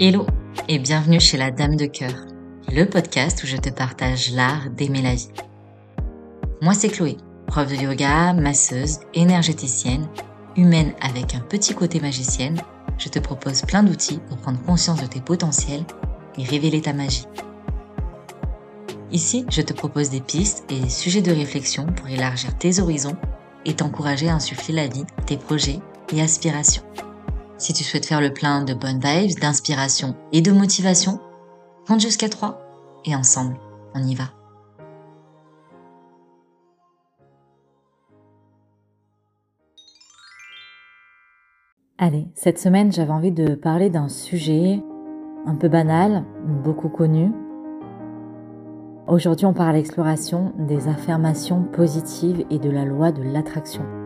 Hello et bienvenue chez la Dame de Cœur, le podcast où je te partage l'art d'aimer la vie. Moi c'est Chloé, prof de yoga, masseuse, énergéticienne, humaine avec un petit côté magicienne. Je te propose plein d'outils pour prendre conscience de tes potentiels et révéler ta magie. Ici, je te propose des pistes et des sujets de réflexion pour élargir tes horizons et t'encourager à insuffler la vie, tes projets et aspirations. Si tu souhaites faire le plein de bonnes vibes, d'inspiration et de motivation, compte jusqu'à 3 et ensemble, on y va. Allez, cette semaine j'avais envie de parler d'un sujet un peu banal, beaucoup connu. Aujourd'hui on parle l'exploration des affirmations positives et de la loi de l'attraction.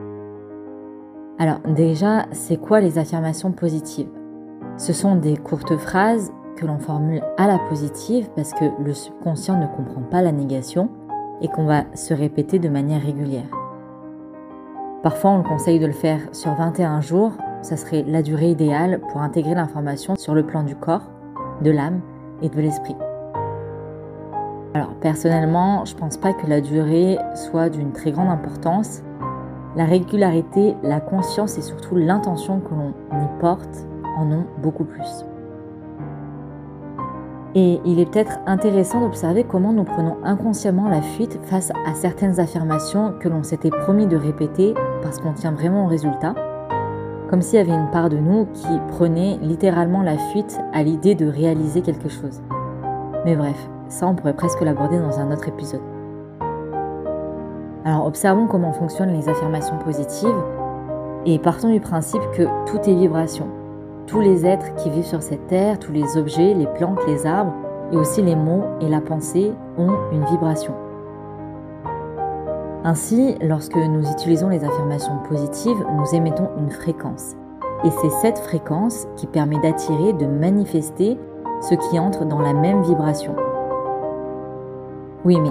Alors déjà, c'est quoi les affirmations positives? Ce sont des courtes phrases que l'on formule à la positive parce que le subconscient ne comprend pas la négation et qu'on va se répéter de manière régulière. Parfois, on le conseille de le faire sur 21 jours, ça serait la durée idéale pour intégrer l'information sur le plan du corps, de l'âme et de l'esprit. Alors personnellement, je pense pas que la durée soit d'une très grande importance la régularité, la conscience et surtout l'intention que l'on y porte en ont beaucoup plus. Et il est peut-être intéressant d'observer comment nous prenons inconsciemment la fuite face à certaines affirmations que l'on s'était promis de répéter parce qu'on tient vraiment au résultat, comme s'il y avait une part de nous qui prenait littéralement la fuite à l'idée de réaliser quelque chose. Mais bref, ça on pourrait presque l'aborder dans un autre épisode. Alors observons comment fonctionnent les affirmations positives et partons du principe que tout est vibration. Tous les êtres qui vivent sur cette terre, tous les objets, les plantes, les arbres et aussi les mots et la pensée ont une vibration. Ainsi, lorsque nous utilisons les affirmations positives, nous émettons une fréquence. Et c'est cette fréquence qui permet d'attirer, de manifester ce qui entre dans la même vibration. Oui, mais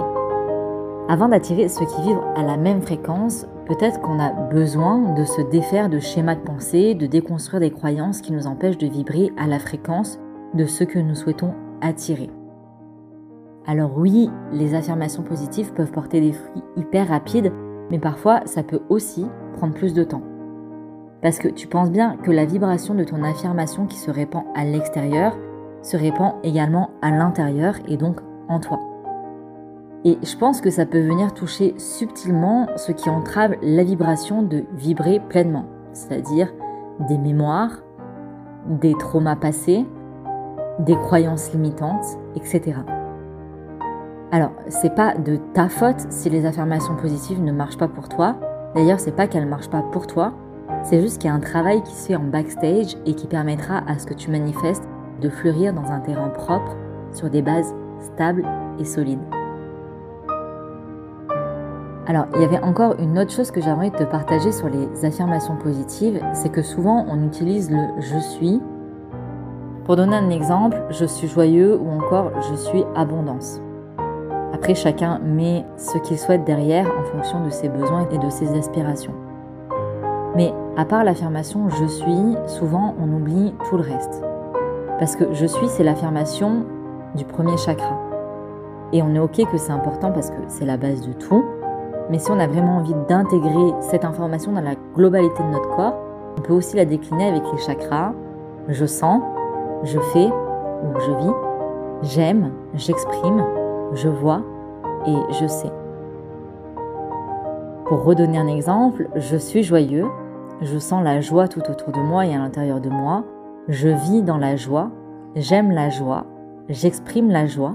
avant d'attirer ceux qui vivent à la même fréquence, peut-être qu'on a besoin de se défaire de schémas de pensée, de déconstruire des croyances qui nous empêchent de vibrer à la fréquence de ce que nous souhaitons attirer. Alors oui, les affirmations positives peuvent porter des fruits hyper rapides, mais parfois ça peut aussi prendre plus de temps. Parce que tu penses bien que la vibration de ton affirmation qui se répand à l'extérieur se répand également à l'intérieur et donc en toi. Et je pense que ça peut venir toucher subtilement ce qui entrave la vibration de vibrer pleinement, c'est-à-dire des mémoires, des traumas passés, des croyances limitantes, etc. Alors, c'est pas de ta faute si les affirmations positives ne marchent pas pour toi. D'ailleurs, c'est pas qu'elles marchent pas pour toi, c'est juste qu'il y a un travail qui se fait en backstage et qui permettra à ce que tu manifestes de fleurir dans un terrain propre sur des bases stables et solides. Alors, il y avait encore une autre chose que j'aimerais te partager sur les affirmations positives, c'est que souvent on utilise le je suis. Pour donner un exemple, je suis joyeux ou encore je suis abondance. Après, chacun met ce qu'il souhaite derrière en fonction de ses besoins et de ses aspirations. Mais à part l'affirmation je suis, souvent on oublie tout le reste. Parce que je suis, c'est l'affirmation du premier chakra. Et on est ok que c'est important parce que c'est la base de tout. Mais si on a vraiment envie d'intégrer cette information dans la globalité de notre corps, on peut aussi la décliner avec les chakras. Je sens, je fais ou je vis, j'aime, j'exprime, je vois et je sais. Pour redonner un exemple, je suis joyeux, je sens la joie tout autour de moi et à l'intérieur de moi, je vis dans la joie, j'aime la joie, j'exprime la joie,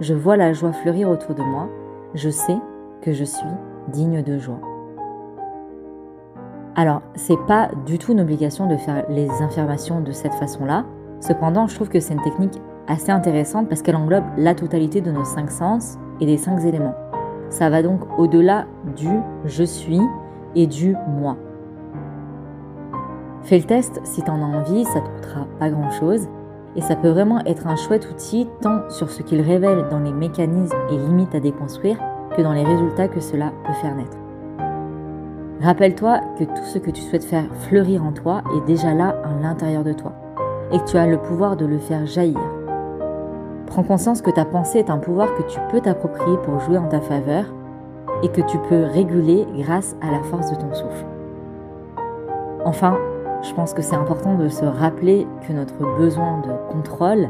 je vois la joie fleurir autour de moi, je sais que je suis digne de joie. Alors, c'est pas du tout une obligation de faire les affirmations de cette façon-là. Cependant, je trouve que c'est une technique assez intéressante parce qu'elle englobe la totalité de nos cinq sens et des cinq éléments. Ça va donc au-delà du je suis et du moi. Fais le test si tu en as envie, ça te coûtera pas grand-chose et ça peut vraiment être un chouette outil tant sur ce qu'il révèle dans les mécanismes et limites à déconstruire que dans les résultats que cela peut faire naître. Rappelle-toi que tout ce que tu souhaites faire fleurir en toi est déjà là à l'intérieur de toi. et que tu as le pouvoir de le faire jaillir. Prends conscience que ta pensée est un pouvoir que tu peux t'approprier pour jouer en ta faveur et que tu peux réguler grâce à la force de ton souffle. Enfin, je pense que c'est important de se rappeler que notre besoin de contrôle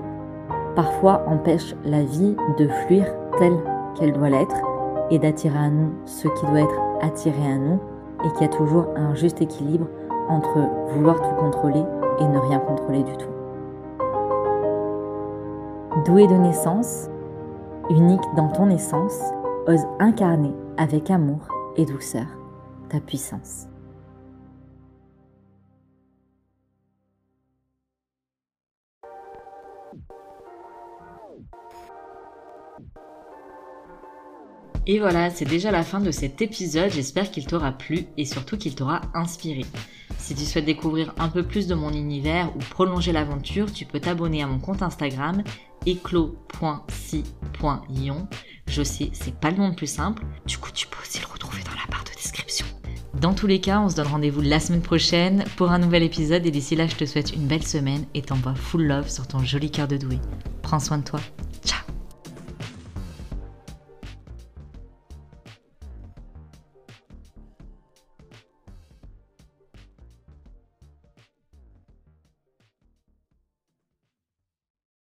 parfois empêche la vie de fluir telle qu'elle doit l'être et d'attirer à nous ce qui doit être attiré à nous et qu'il y a toujours un juste équilibre entre vouloir tout contrôler et ne rien contrôler du tout. Doué de naissance, unique dans ton essence, ose incarner avec amour et douceur ta puissance. Et voilà, c'est déjà la fin de cet épisode. J'espère qu'il t'aura plu et surtout qu'il t'aura inspiré. Si tu souhaites découvrir un peu plus de mon univers ou prolonger l'aventure, tu peux t'abonner à mon compte Instagram éclos.si.ion. Je sais, c'est pas le nom le plus simple. Du coup, tu peux aussi le retrouver dans la barre de description. Dans tous les cas, on se donne rendez-vous la semaine prochaine pour un nouvel épisode et d'ici là, je te souhaite une belle semaine et t'envoie full love sur ton joli cœur de doué. Prends soin de toi.